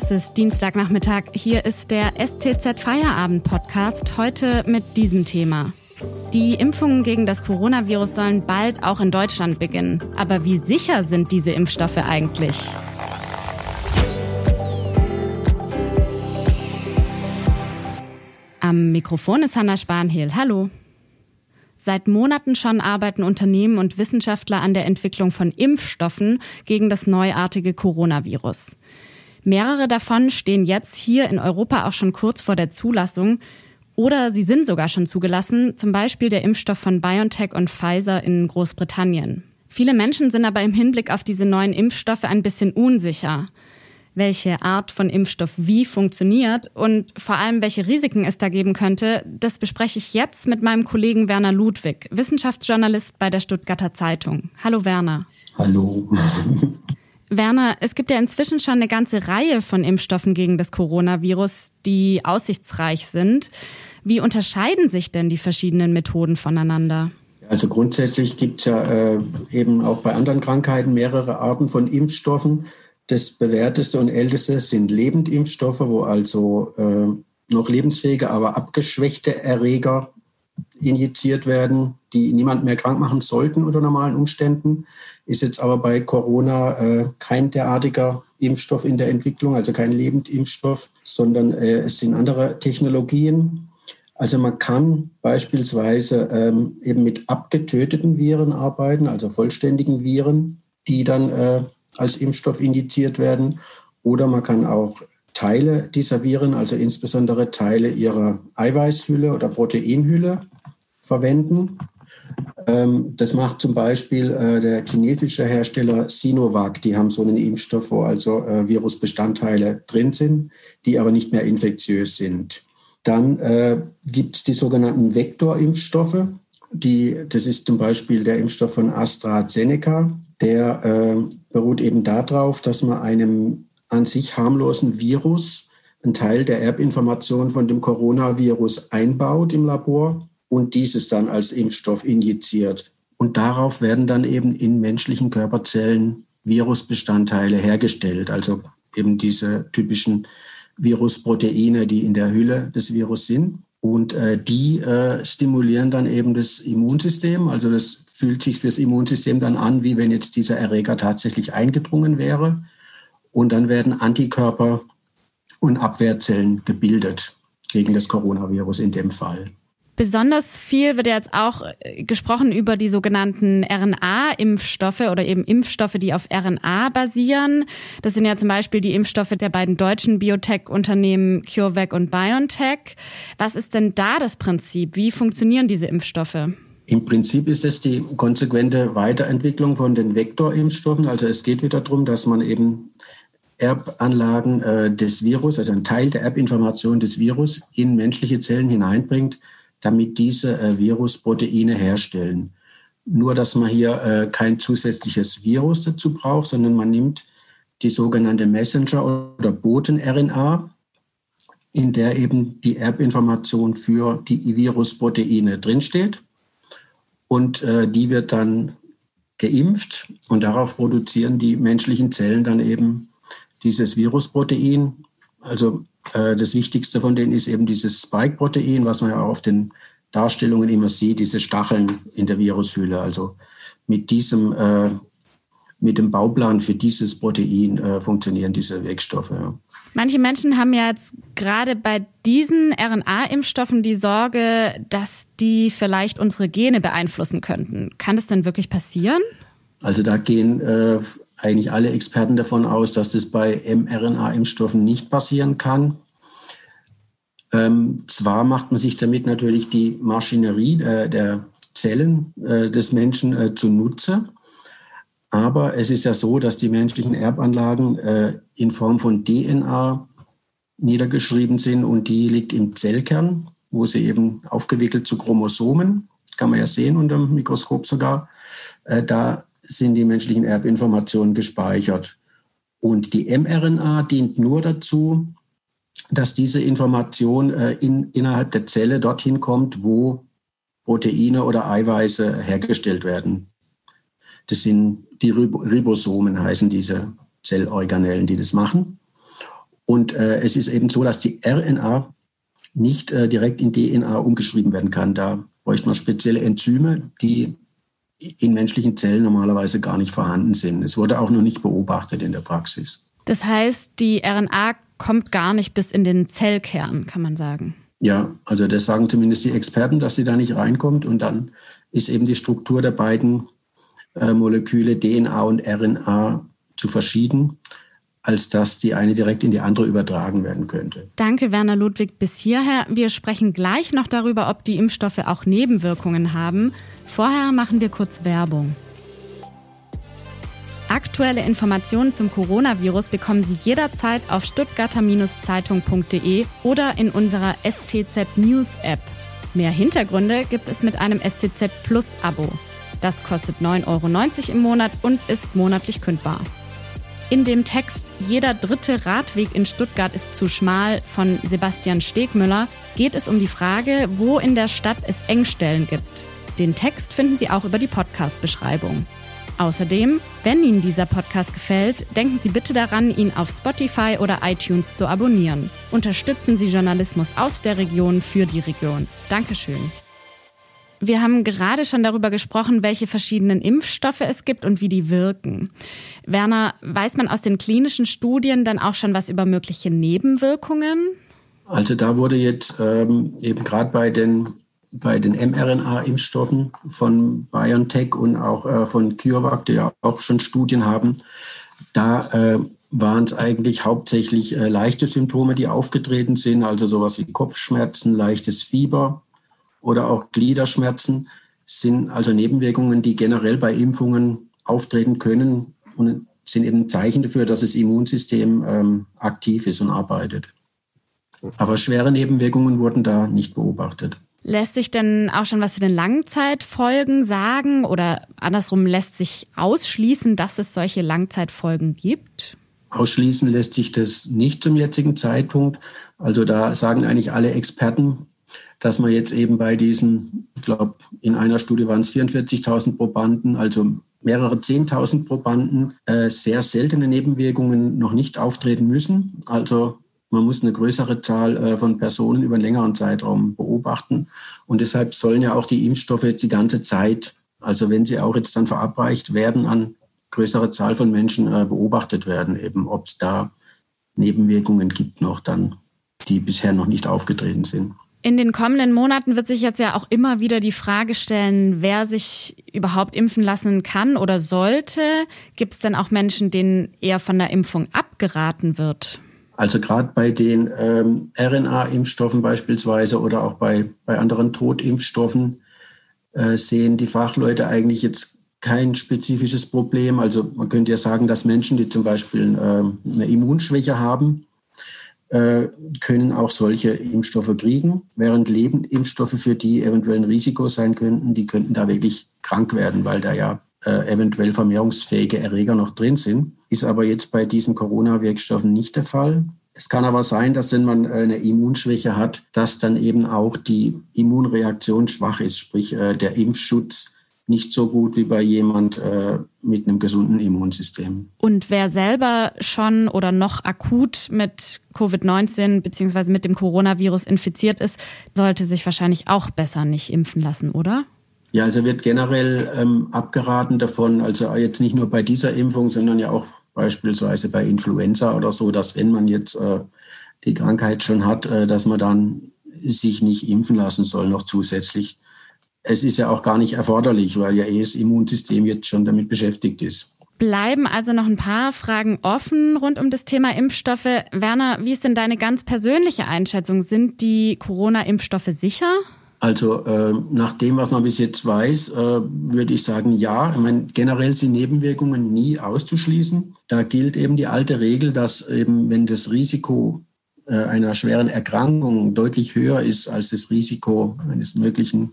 Es ist Dienstagnachmittag. Hier ist der STZ Feierabend Podcast. Heute mit diesem Thema. Die Impfungen gegen das Coronavirus sollen bald auch in Deutschland beginnen. Aber wie sicher sind diese Impfstoffe eigentlich? Am Mikrofon ist Hanna Spanhehl. Hallo. Seit Monaten schon arbeiten Unternehmen und Wissenschaftler an der Entwicklung von Impfstoffen gegen das neuartige Coronavirus. Mehrere davon stehen jetzt hier in Europa auch schon kurz vor der Zulassung oder sie sind sogar schon zugelassen, zum Beispiel der Impfstoff von BioNTech und Pfizer in Großbritannien. Viele Menschen sind aber im Hinblick auf diese neuen Impfstoffe ein bisschen unsicher welche Art von Impfstoff wie funktioniert und vor allem, welche Risiken es da geben könnte, das bespreche ich jetzt mit meinem Kollegen Werner Ludwig, Wissenschaftsjournalist bei der Stuttgarter Zeitung. Hallo Werner. Hallo. Werner, es gibt ja inzwischen schon eine ganze Reihe von Impfstoffen gegen das Coronavirus, die aussichtsreich sind. Wie unterscheiden sich denn die verschiedenen Methoden voneinander? Also grundsätzlich gibt es ja äh, eben auch bei anderen Krankheiten mehrere Arten von Impfstoffen. Das bewährteste und älteste sind Lebendimpfstoffe, wo also äh, noch lebensfähige, aber abgeschwächte Erreger injiziert werden, die niemand mehr krank machen sollten unter normalen Umständen. Ist jetzt aber bei Corona äh, kein derartiger Impfstoff in der Entwicklung, also kein Lebendimpfstoff, sondern äh, es sind andere Technologien. Also man kann beispielsweise ähm, eben mit abgetöteten Viren arbeiten, also vollständigen Viren, die dann äh, als Impfstoff indiziert werden. Oder man kann auch Teile dieser Viren, also insbesondere Teile ihrer Eiweißhülle oder Proteinhülle verwenden. Ähm, das macht zum Beispiel äh, der chinesische Hersteller Sinovac. Die haben so einen Impfstoff, wo also äh, Virusbestandteile drin sind, die aber nicht mehr infektiös sind. Dann äh, gibt es die sogenannten Vektorimpfstoffe. Die, das ist zum Beispiel der Impfstoff von AstraZeneca. Der beruht eben darauf, dass man einem an sich harmlosen Virus einen Teil der Erbinformation von dem Coronavirus einbaut im Labor und dieses dann als Impfstoff injiziert. Und darauf werden dann eben in menschlichen Körperzellen Virusbestandteile hergestellt, also eben diese typischen Virusproteine, die in der Hülle des Virus sind. Und äh, die äh, stimulieren dann eben das Immunsystem. Also das fühlt sich fürs Immunsystem dann an, wie wenn jetzt dieser Erreger tatsächlich eingedrungen wäre. Und dann werden Antikörper und Abwehrzellen gebildet gegen das Coronavirus in dem Fall. Besonders viel wird jetzt auch äh, gesprochen über die sogenannten RNA-Impfstoffe oder eben Impfstoffe, die auf RNA basieren. Das sind ja zum Beispiel die Impfstoffe der beiden deutschen Biotech-Unternehmen CureVac und BioNTech. Was ist denn da das Prinzip? Wie funktionieren diese Impfstoffe? Im Prinzip ist es die konsequente Weiterentwicklung von den Vektorimpfstoffen. Also es geht wieder darum, dass man eben Erbanlagen äh, des Virus, also einen Teil der Erbinformation des Virus in menschliche Zellen hineinbringt, damit diese äh, Virusproteine herstellen. Nur, dass man hier äh, kein zusätzliches Virus dazu braucht, sondern man nimmt die sogenannte Messenger- oder Boten-RNA, in der eben die Erbinformation für die Virusproteine drinsteht. Und äh, die wird dann geimpft und darauf produzieren die menschlichen Zellen dann eben dieses Virusprotein. Also äh, das Wichtigste von denen ist eben dieses Spike-Protein, was man ja auch auf den Darstellungen immer sieht, diese Stacheln in der Virushülle. Also mit diesem, äh, mit dem Bauplan für dieses Protein äh, funktionieren diese Wirkstoffe. Ja. Manche Menschen haben ja jetzt gerade bei diesen RNA-Impfstoffen die Sorge, dass die vielleicht unsere Gene beeinflussen könnten. Kann das denn wirklich passieren? Also da gehen äh, eigentlich alle Experten davon aus, dass das bei mRNA-Impfstoffen nicht passieren kann. Ähm, zwar macht man sich damit natürlich die Maschinerie äh, der Zellen äh, des Menschen äh, zunutze, aber es ist ja so, dass die menschlichen Erbanlagen äh, in Form von DNA niedergeschrieben sind und die liegt im Zellkern, wo sie eben aufgewickelt zu Chromosomen, kann man ja sehen unter dem Mikroskop sogar. Äh, da sind die menschlichen Erbinformationen gespeichert. Und die mRNA dient nur dazu, dass diese Information äh, in, innerhalb der Zelle dorthin kommt, wo Proteine oder Eiweiße hergestellt werden. Das sind die Ribosomen, heißen diese Zellorganellen, die das machen. Und äh, es ist eben so, dass die RNA nicht äh, direkt in DNA umgeschrieben werden kann. Da bräuchte man spezielle Enzyme, die in menschlichen Zellen normalerweise gar nicht vorhanden sind. Es wurde auch noch nicht beobachtet in der Praxis. Das heißt, die RNA kommt gar nicht bis in den Zellkern, kann man sagen. Ja, also das sagen zumindest die Experten, dass sie da nicht reinkommt. Und dann ist eben die Struktur der beiden äh, Moleküle DNA und RNA zu verschieden, als dass die eine direkt in die andere übertragen werden könnte. Danke, Werner Ludwig, bis hierher. Wir sprechen gleich noch darüber, ob die Impfstoffe auch Nebenwirkungen haben. Vorher machen wir kurz Werbung. Aktuelle Informationen zum Coronavirus bekommen Sie jederzeit auf stuttgarter-zeitung.de oder in unserer STZ News App. Mehr Hintergründe gibt es mit einem STZ Plus Abo. Das kostet 9,90 Euro im Monat und ist monatlich kündbar. In dem Text Jeder dritte Radweg in Stuttgart ist zu schmal von Sebastian Stegmüller geht es um die Frage, wo in der Stadt es Engstellen gibt. Den Text finden Sie auch über die Podcast-Beschreibung. Außerdem, wenn Ihnen dieser Podcast gefällt, denken Sie bitte daran, ihn auf Spotify oder iTunes zu abonnieren. Unterstützen Sie Journalismus aus der Region für die Region. Dankeschön. Wir haben gerade schon darüber gesprochen, welche verschiedenen Impfstoffe es gibt und wie die wirken. Werner, weiß man aus den klinischen Studien dann auch schon was über mögliche Nebenwirkungen? Also da wurde jetzt ähm, eben gerade bei den bei den mRNA-Impfstoffen von BioNTech und auch äh, von CureVac, die ja auch schon Studien haben, da äh, waren es eigentlich hauptsächlich äh, leichte Symptome, die aufgetreten sind, also sowas wie Kopfschmerzen, leichtes Fieber oder auch Gliederschmerzen, sind also Nebenwirkungen, die generell bei Impfungen auftreten können und sind eben Zeichen dafür, dass das Immunsystem ähm, aktiv ist und arbeitet. Aber schwere Nebenwirkungen wurden da nicht beobachtet. Lässt sich denn auch schon was zu den Langzeitfolgen sagen oder andersrum lässt sich ausschließen, dass es solche Langzeitfolgen gibt? Ausschließen lässt sich das nicht zum jetzigen Zeitpunkt. Also da sagen eigentlich alle Experten, dass man jetzt eben bei diesen, ich glaube, in einer Studie waren es 44.000 Probanden, also mehrere 10.000 Probanden, äh, sehr seltene Nebenwirkungen noch nicht auftreten müssen. Also man muss eine größere Zahl äh, von Personen über einen längeren Zeitraum beobachten. Und deshalb sollen ja auch die Impfstoffe jetzt die ganze Zeit, also wenn sie auch jetzt dann verabreicht werden, an größere Zahl von Menschen äh, beobachtet werden, eben ob es da Nebenwirkungen gibt noch dann, die bisher noch nicht aufgetreten sind. In den kommenden Monaten wird sich jetzt ja auch immer wieder die Frage stellen, wer sich überhaupt impfen lassen kann oder sollte. Gibt es denn auch Menschen, denen eher von der Impfung abgeraten wird? Also gerade bei den ähm, RNA-Impfstoffen beispielsweise oder auch bei, bei anderen Totimpfstoffen äh, sehen die Fachleute eigentlich jetzt kein spezifisches Problem. Also man könnte ja sagen, dass Menschen, die zum Beispiel äh, eine Immunschwäche haben, können auch solche Impfstoffe kriegen, während Lebendimpfstoffe, für die eventuell ein Risiko sein könnten, die könnten da wirklich krank werden, weil da ja äh, eventuell vermehrungsfähige Erreger noch drin sind. Ist aber jetzt bei diesen Corona-Wirkstoffen nicht der Fall. Es kann aber sein, dass wenn man äh, eine Immunschwäche hat, dass dann eben auch die Immunreaktion schwach ist, sprich äh, der Impfschutz nicht so gut wie bei jemand äh, mit einem gesunden Immunsystem. Und wer selber schon oder noch akut mit Covid-19 bzw. mit dem Coronavirus infiziert ist, sollte sich wahrscheinlich auch besser nicht impfen lassen, oder? Ja, also wird generell ähm, abgeraten davon, also jetzt nicht nur bei dieser Impfung, sondern ja auch beispielsweise bei Influenza oder so, dass wenn man jetzt äh, die Krankheit schon hat, äh, dass man dann sich nicht impfen lassen soll noch zusätzlich. Es ist ja auch gar nicht erforderlich, weil ja eh das Immunsystem jetzt schon damit beschäftigt ist. Bleiben also noch ein paar Fragen offen rund um das Thema Impfstoffe. Werner, wie ist denn deine ganz persönliche Einschätzung? Sind die Corona-Impfstoffe sicher? Also äh, nach dem, was man bis jetzt weiß, äh, würde ich sagen, ja. Ich meine, generell sind Nebenwirkungen nie auszuschließen. Da gilt eben die alte Regel, dass eben, wenn das Risiko äh, einer schweren Erkrankung deutlich höher ist als das Risiko eines möglichen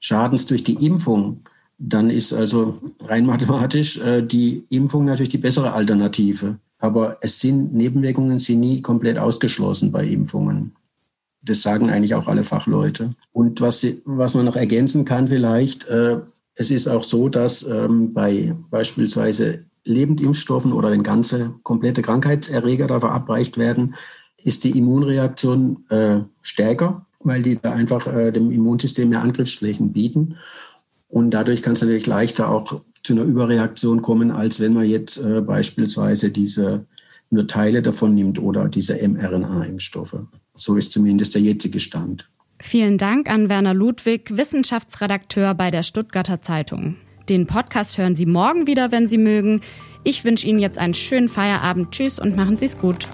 Schadens durch die Impfung, dann ist also rein mathematisch äh, die Impfung natürlich die bessere Alternative. Aber es sind Nebenwirkungen sind nie komplett ausgeschlossen bei Impfungen. Das sagen eigentlich auch alle Fachleute. Und was, was man noch ergänzen kann vielleicht, äh, es ist auch so, dass ähm, bei beispielsweise Lebendimpfstoffen oder wenn ganze komplette Krankheitserreger da verabreicht werden, ist die Immunreaktion äh, stärker, weil die da einfach äh, dem Immunsystem mehr Angriffsflächen bieten. Und dadurch kann es natürlich leichter auch zu einer Überreaktion kommen, als wenn man jetzt äh, beispielsweise diese nur Teile davon nimmt oder diese mRNA-Impfstoffe. So ist zumindest der jetzige Stand. Vielen Dank an Werner Ludwig, Wissenschaftsredakteur bei der Stuttgarter Zeitung. Den Podcast hören Sie morgen wieder, wenn Sie mögen. Ich wünsche Ihnen jetzt einen schönen Feierabend. Tschüss und machen Sie es gut.